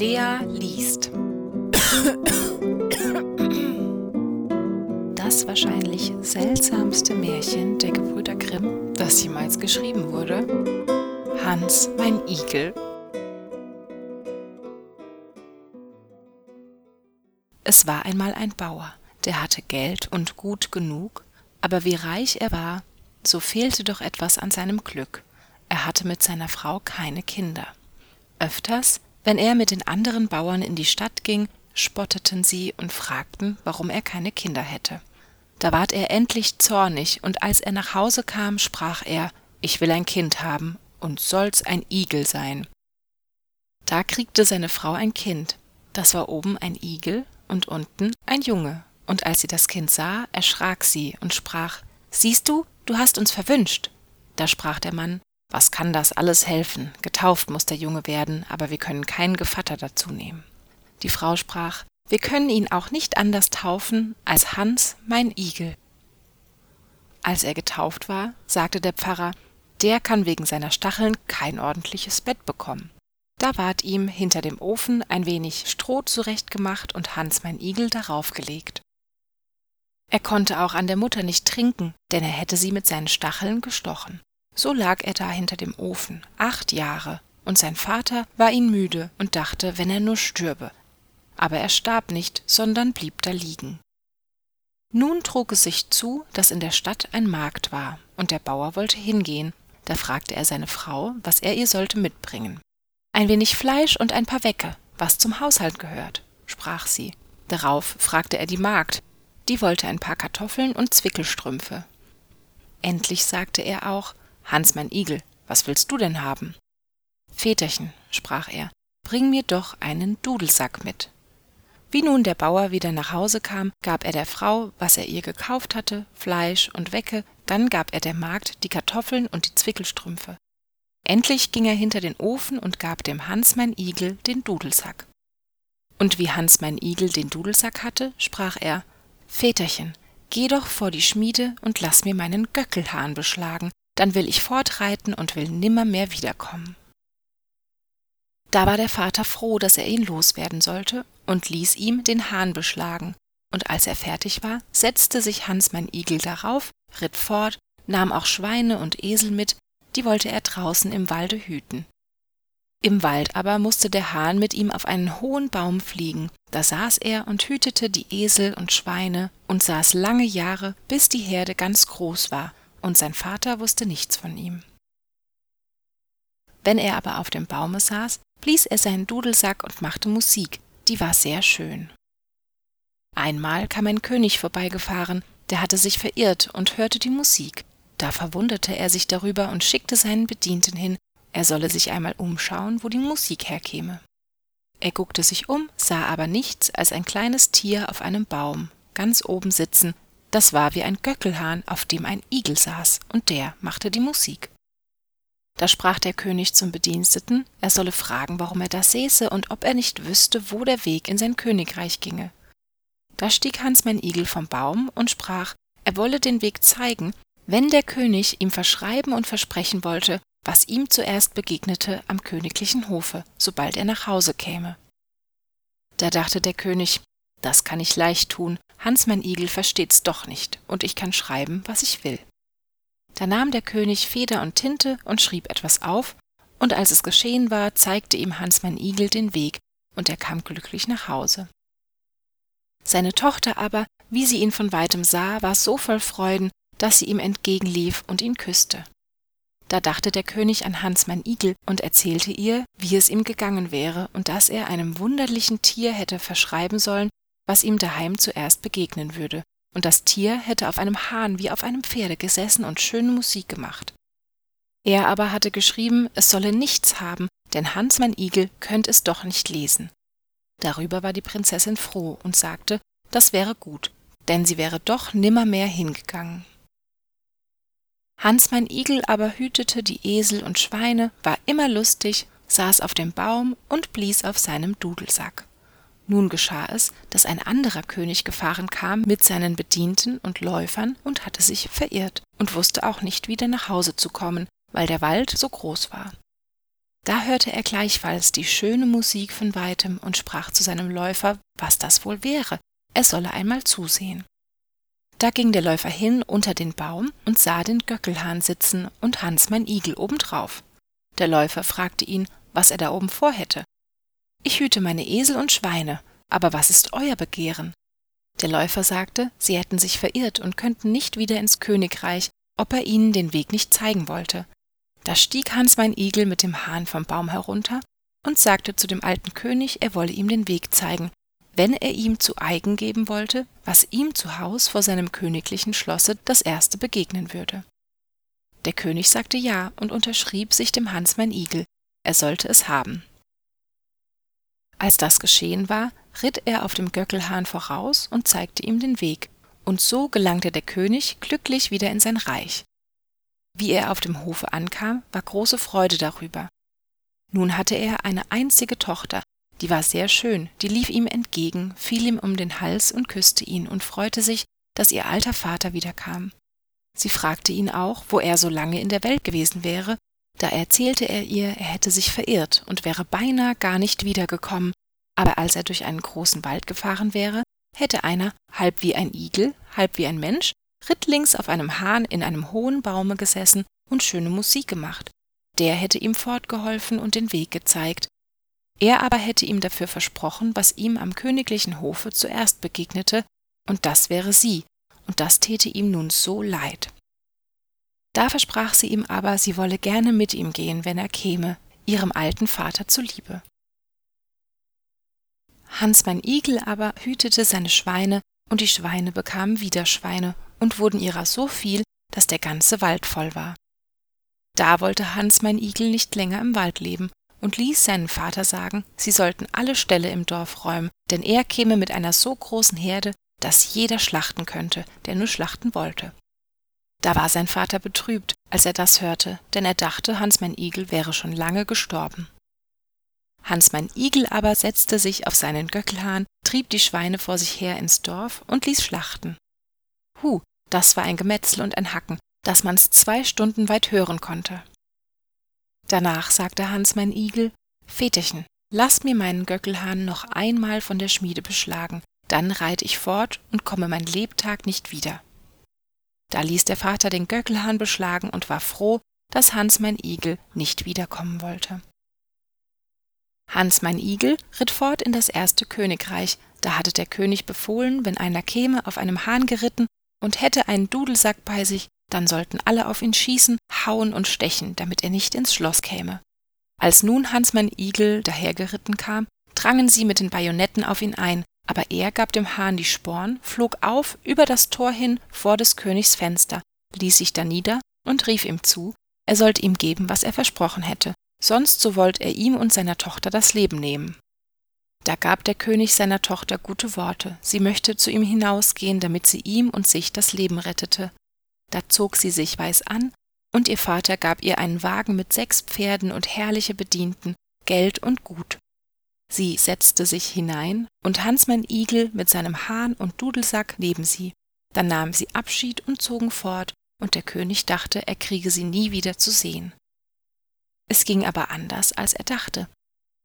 Lea liest. Das wahrscheinlich seltsamste Märchen der Gebrüder Grimm, das jemals geschrieben wurde. Hans, mein Igel. Es war einmal ein Bauer, der hatte Geld und Gut genug, aber wie reich er war, so fehlte doch etwas an seinem Glück. Er hatte mit seiner Frau keine Kinder. Öfters wenn er mit den anderen Bauern in die Stadt ging, spotteten sie und fragten, warum er keine Kinder hätte. Da ward er endlich zornig, und als er nach Hause kam, sprach er Ich will ein Kind haben, und soll's ein Igel sein. Da kriegte seine Frau ein Kind, das war oben ein Igel und unten ein Junge, und als sie das Kind sah, erschrak sie und sprach Siehst du, du hast uns verwünscht. Da sprach der Mann was kann das alles helfen? Getauft muss der Junge werden, aber wir können keinen Gevatter dazu nehmen. Die Frau sprach, wir können ihn auch nicht anders taufen als Hans, mein Igel. Als er getauft war, sagte der Pfarrer, der kann wegen seiner Stacheln kein ordentliches Bett bekommen. Da ward ihm hinter dem Ofen ein wenig Stroh zurechtgemacht und Hans mein Igel darauf gelegt. Er konnte auch an der Mutter nicht trinken, denn er hätte sie mit seinen Stacheln gestochen. So lag er da hinter dem Ofen, acht Jahre, und sein Vater war ihn müde und dachte, wenn er nur stürbe. Aber er starb nicht, sondern blieb da liegen. Nun trug es sich zu, dass in der Stadt ein Markt war, und der Bauer wollte hingehen. Da fragte er seine Frau, was er ihr sollte mitbringen. Ein wenig Fleisch und ein paar Wecke, was zum Haushalt gehört, sprach sie. Darauf fragte er die Magd, die wollte ein paar Kartoffeln und Zwickelstrümpfe. Endlich sagte er auch, Hans mein Igel, was willst du denn haben? Väterchen, sprach er, bring mir doch einen Dudelsack mit. Wie nun der Bauer wieder nach Hause kam, gab er der Frau, was er ihr gekauft hatte, Fleisch und Wecke, dann gab er der Magd die Kartoffeln und die Zwickelstrümpfe. Endlich ging er hinter den Ofen und gab dem Hans mein Igel den Dudelsack. Und wie Hans mein Igel den Dudelsack hatte, sprach er Väterchen, geh doch vor die Schmiede und lass mir meinen Göckelhahn beschlagen, dann will ich fortreiten und will nimmermehr wiederkommen. Da war der Vater froh, dass er ihn loswerden sollte, und ließ ihm den Hahn beschlagen, und als er fertig war, setzte sich Hans mein Igel darauf, ritt fort, nahm auch Schweine und Esel mit, die wollte er draußen im Walde hüten. Im Wald aber musste der Hahn mit ihm auf einen hohen Baum fliegen, da saß er und hütete die Esel und Schweine und saß lange Jahre, bis die Herde ganz groß war, und sein Vater wusste nichts von ihm. Wenn er aber auf dem Baume saß, blies er seinen Dudelsack und machte Musik, die war sehr schön. Einmal kam ein König vorbeigefahren, der hatte sich verirrt und hörte die Musik. Da verwunderte er sich darüber und schickte seinen Bedienten hin, er solle sich einmal umschauen, wo die Musik herkäme. Er guckte sich um, sah aber nichts als ein kleines Tier auf einem Baum, ganz oben sitzen, das war wie ein Göckelhahn, auf dem ein Igel saß, und der machte die Musik. Da sprach der König zum Bediensteten, er solle fragen, warum er da säße und ob er nicht wüsste, wo der Weg in sein Königreich ginge. Da stieg Hans mein Igel vom Baum und sprach, er wolle den Weg zeigen, wenn der König ihm verschreiben und versprechen wollte, was ihm zuerst begegnete am königlichen Hofe, sobald er nach Hause käme. Da dachte der König, das kann ich leicht tun, Hans mein Igel versteht's doch nicht, und ich kann schreiben, was ich will. Da nahm der König Feder und Tinte und schrieb etwas auf, und als es geschehen war, zeigte ihm Hans mein Igel den Weg, und er kam glücklich nach Hause. Seine Tochter aber, wie sie ihn von weitem sah, war so voll Freuden, dass sie ihm entgegenlief und ihn küsste. Da dachte der König an Hans mein Igel und erzählte ihr, wie es ihm gegangen wäre und dass er einem wunderlichen Tier hätte verschreiben sollen, was ihm daheim zuerst begegnen würde, und das Tier hätte auf einem Hahn wie auf einem Pferde gesessen und schöne Musik gemacht. Er aber hatte geschrieben, es solle nichts haben, denn Hans mein Igel könnt es doch nicht lesen. Darüber war die Prinzessin froh und sagte, das wäre gut, denn sie wäre doch nimmermehr hingegangen. Hans mein Igel aber hütete die Esel und Schweine, war immer lustig, saß auf dem Baum und blies auf seinem Dudelsack. Nun geschah es, dass ein anderer König gefahren kam mit seinen Bedienten und Läufern und hatte sich verirrt und wusste auch nicht wieder nach Hause zu kommen, weil der Wald so groß war. Da hörte er gleichfalls die schöne Musik von weitem und sprach zu seinem Läufer, was das wohl wäre, er solle einmal zusehen. Da ging der Läufer hin unter den Baum und sah den Göckelhahn sitzen und Hans mein Igel obendrauf. Der Läufer fragte ihn, was er da oben vorhätte. Ich hüte meine Esel und Schweine, aber was ist euer Begehren? Der Läufer sagte, sie hätten sich verirrt und könnten nicht wieder ins Königreich, ob er ihnen den Weg nicht zeigen wollte. Da stieg Hans mein Igel mit dem Hahn vom Baum herunter und sagte zu dem alten König, er wolle ihm den Weg zeigen, wenn er ihm zu eigen geben wollte, was ihm zu Haus vor seinem königlichen Schlosse das erste begegnen würde. Der König sagte ja und unterschrieb sich dem Hans mein Igel, er sollte es haben. Als das geschehen war, ritt er auf dem Göckelhahn voraus und zeigte ihm den Weg, und so gelangte der König glücklich wieder in sein Reich. Wie er auf dem Hofe ankam, war große Freude darüber. Nun hatte er eine einzige Tochter, die war sehr schön, die lief ihm entgegen, fiel ihm um den Hals und küsste ihn und freute sich, dass ihr alter Vater wiederkam. Sie fragte ihn auch, wo er so lange in der Welt gewesen wäre, da erzählte er ihr, er hätte sich verirrt und wäre beinahe gar nicht wiedergekommen, aber als er durch einen großen Wald gefahren wäre, hätte einer, halb wie ein Igel, halb wie ein Mensch, rittlings auf einem Hahn in einem hohen Baume gesessen und schöne Musik gemacht. Der hätte ihm fortgeholfen und den Weg gezeigt. Er aber hätte ihm dafür versprochen, was ihm am königlichen Hofe zuerst begegnete, und das wäre sie, und das täte ihm nun so leid. Da versprach sie ihm aber, sie wolle gerne mit ihm gehen, wenn er käme, ihrem alten Vater zuliebe. Hans mein Igel aber hütete seine Schweine, und die Schweine bekamen wieder Schweine und wurden ihrer so viel, dass der ganze Wald voll war. Da wollte Hans mein Igel nicht länger im Wald leben und ließ seinen Vater sagen, sie sollten alle Ställe im Dorf räumen, denn er käme mit einer so großen Herde, dass jeder schlachten könnte, der nur schlachten wollte. Da war sein Vater betrübt, als er das hörte, denn er dachte, Hans mein Igel wäre schon lange gestorben. Hans mein Igel aber setzte sich auf seinen Göckelhahn, trieb die Schweine vor sich her ins Dorf und ließ schlachten. Hu, das war ein Gemetzel und ein Hacken, dass man's zwei Stunden weit hören konnte. Danach sagte Hans mein Igel, Väterchen, lass mir meinen Göckelhahn noch einmal von der Schmiede beschlagen, dann reite ich fort und komme mein Lebtag nicht wieder. Da ließ der Vater den Göckelhahn beschlagen und war froh, dass Hans mein Igel nicht wiederkommen wollte. Hans mein Igel ritt fort in das erste Königreich, da hatte der König befohlen, wenn einer käme auf einem Hahn geritten und hätte einen Dudelsack bei sich, dann sollten alle auf ihn schießen, hauen und stechen, damit er nicht ins Schloss käme. Als nun Hans mein Igel dahergeritten kam, drangen sie mit den Bajonetten auf ihn ein, aber er gab dem Hahn die Sporn, flog auf über das Tor hin vor des Königs Fenster, ließ sich da nieder und rief ihm zu, er sollte ihm geben, was er versprochen hätte, sonst so wollt er ihm und seiner Tochter das Leben nehmen. Da gab der König seiner Tochter gute Worte, sie möchte zu ihm hinausgehen, damit sie ihm und sich das Leben rettete. Da zog sie sich weiß an, und ihr Vater gab ihr einen Wagen mit sechs Pferden und herrliche Bedienten, Geld und Gut. Sie setzte sich hinein, und Hans mein Igel mit seinem Hahn und Dudelsack neben sie. Dann nahmen sie Abschied und zogen fort, und der König dachte, er kriege sie nie wieder zu sehen. Es ging aber anders, als er dachte.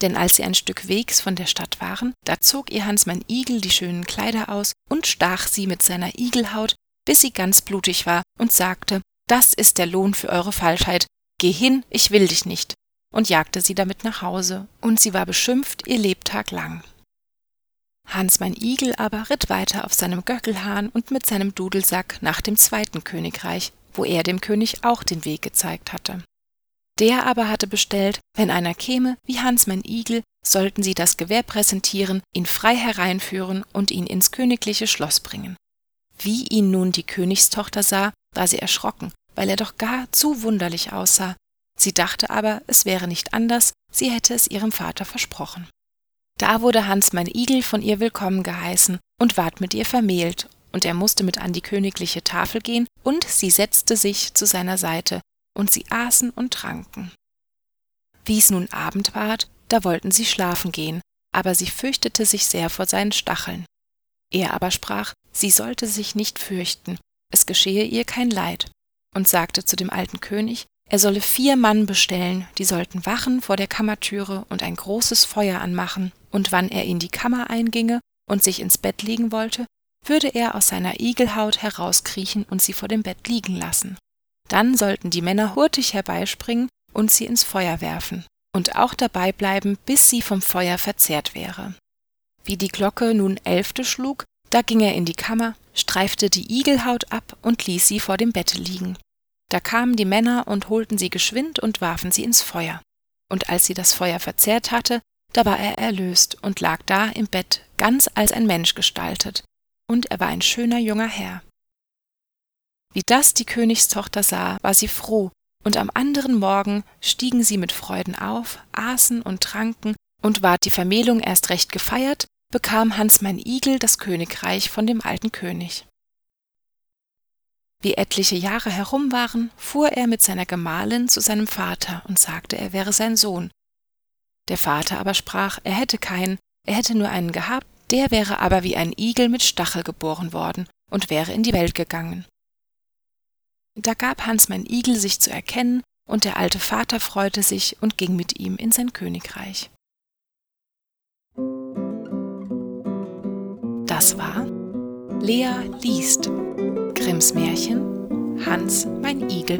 Denn als sie ein Stück Wegs von der Stadt waren, da zog ihr Hans mein Igel die schönen Kleider aus und stach sie mit seiner Igelhaut, bis sie ganz blutig war, und sagte, das ist der Lohn für eure Falschheit, geh hin, ich will dich nicht und jagte sie damit nach Hause, und sie war beschimpft ihr Lebtag lang. Hans mein Igel aber ritt weiter auf seinem Göckelhahn und mit seinem Dudelsack nach dem zweiten Königreich, wo er dem König auch den Weg gezeigt hatte. Der aber hatte bestellt, wenn einer käme, wie Hans mein Igel, sollten sie das Gewehr präsentieren, ihn frei hereinführen und ihn ins königliche Schloss bringen. Wie ihn nun die Königstochter sah, war sie erschrocken, weil er doch gar zu wunderlich aussah, Sie dachte aber, es wäre nicht anders, sie hätte es ihrem Vater versprochen. Da wurde Hans mein Igel von ihr willkommen geheißen und ward mit ihr vermählt, und er musste mit an die königliche Tafel gehen, und sie setzte sich zu seiner Seite, und sie aßen und tranken. Wie es nun Abend ward, da wollten sie schlafen gehen, aber sie fürchtete sich sehr vor seinen Stacheln. Er aber sprach, sie sollte sich nicht fürchten, es geschehe ihr kein Leid, und sagte zu dem alten König, Er solle vier Mann bestellen, die sollten wachen vor der Kammertüre und ein großes Feuer anmachen, und wann er in die Kammer einginge und sich ins Bett legen wollte, würde er aus seiner Igelhaut herauskriechen und sie vor dem Bett liegen lassen. Dann sollten die Männer hurtig herbeispringen und sie ins Feuer werfen und auch dabei bleiben, bis sie vom Feuer verzehrt wäre. Wie die Glocke nun elfte schlug, da ging er in die Kammer, streifte die Igelhaut ab und ließ sie vor dem Bette liegen. Da kamen die Männer und holten sie geschwind und warfen sie ins Feuer. Und als sie das Feuer verzehrt hatte, da war er erlöst und lag da im Bett, ganz als ein Mensch gestaltet, und er war ein schöner junger Herr. Wie das die Königstochter sah, war sie froh, und am anderen Morgen stiegen sie mit Freuden auf, aßen und tranken, und ward die Vermählung erst recht gefeiert, bekam Hans mein Igel das Königreich von dem alten König. Wie etliche Jahre herum waren, fuhr er mit seiner Gemahlin zu seinem Vater und sagte, er wäre sein Sohn. Der Vater aber sprach, er hätte keinen, er hätte nur einen gehabt, der wäre aber wie ein Igel mit Stachel geboren worden und wäre in die Welt gegangen. Da gab Hans mein Igel sich zu erkennen, und der alte Vater freute sich und ging mit ihm in sein Königreich. Das war Lea liest Grimms Märchen Hans mein Igel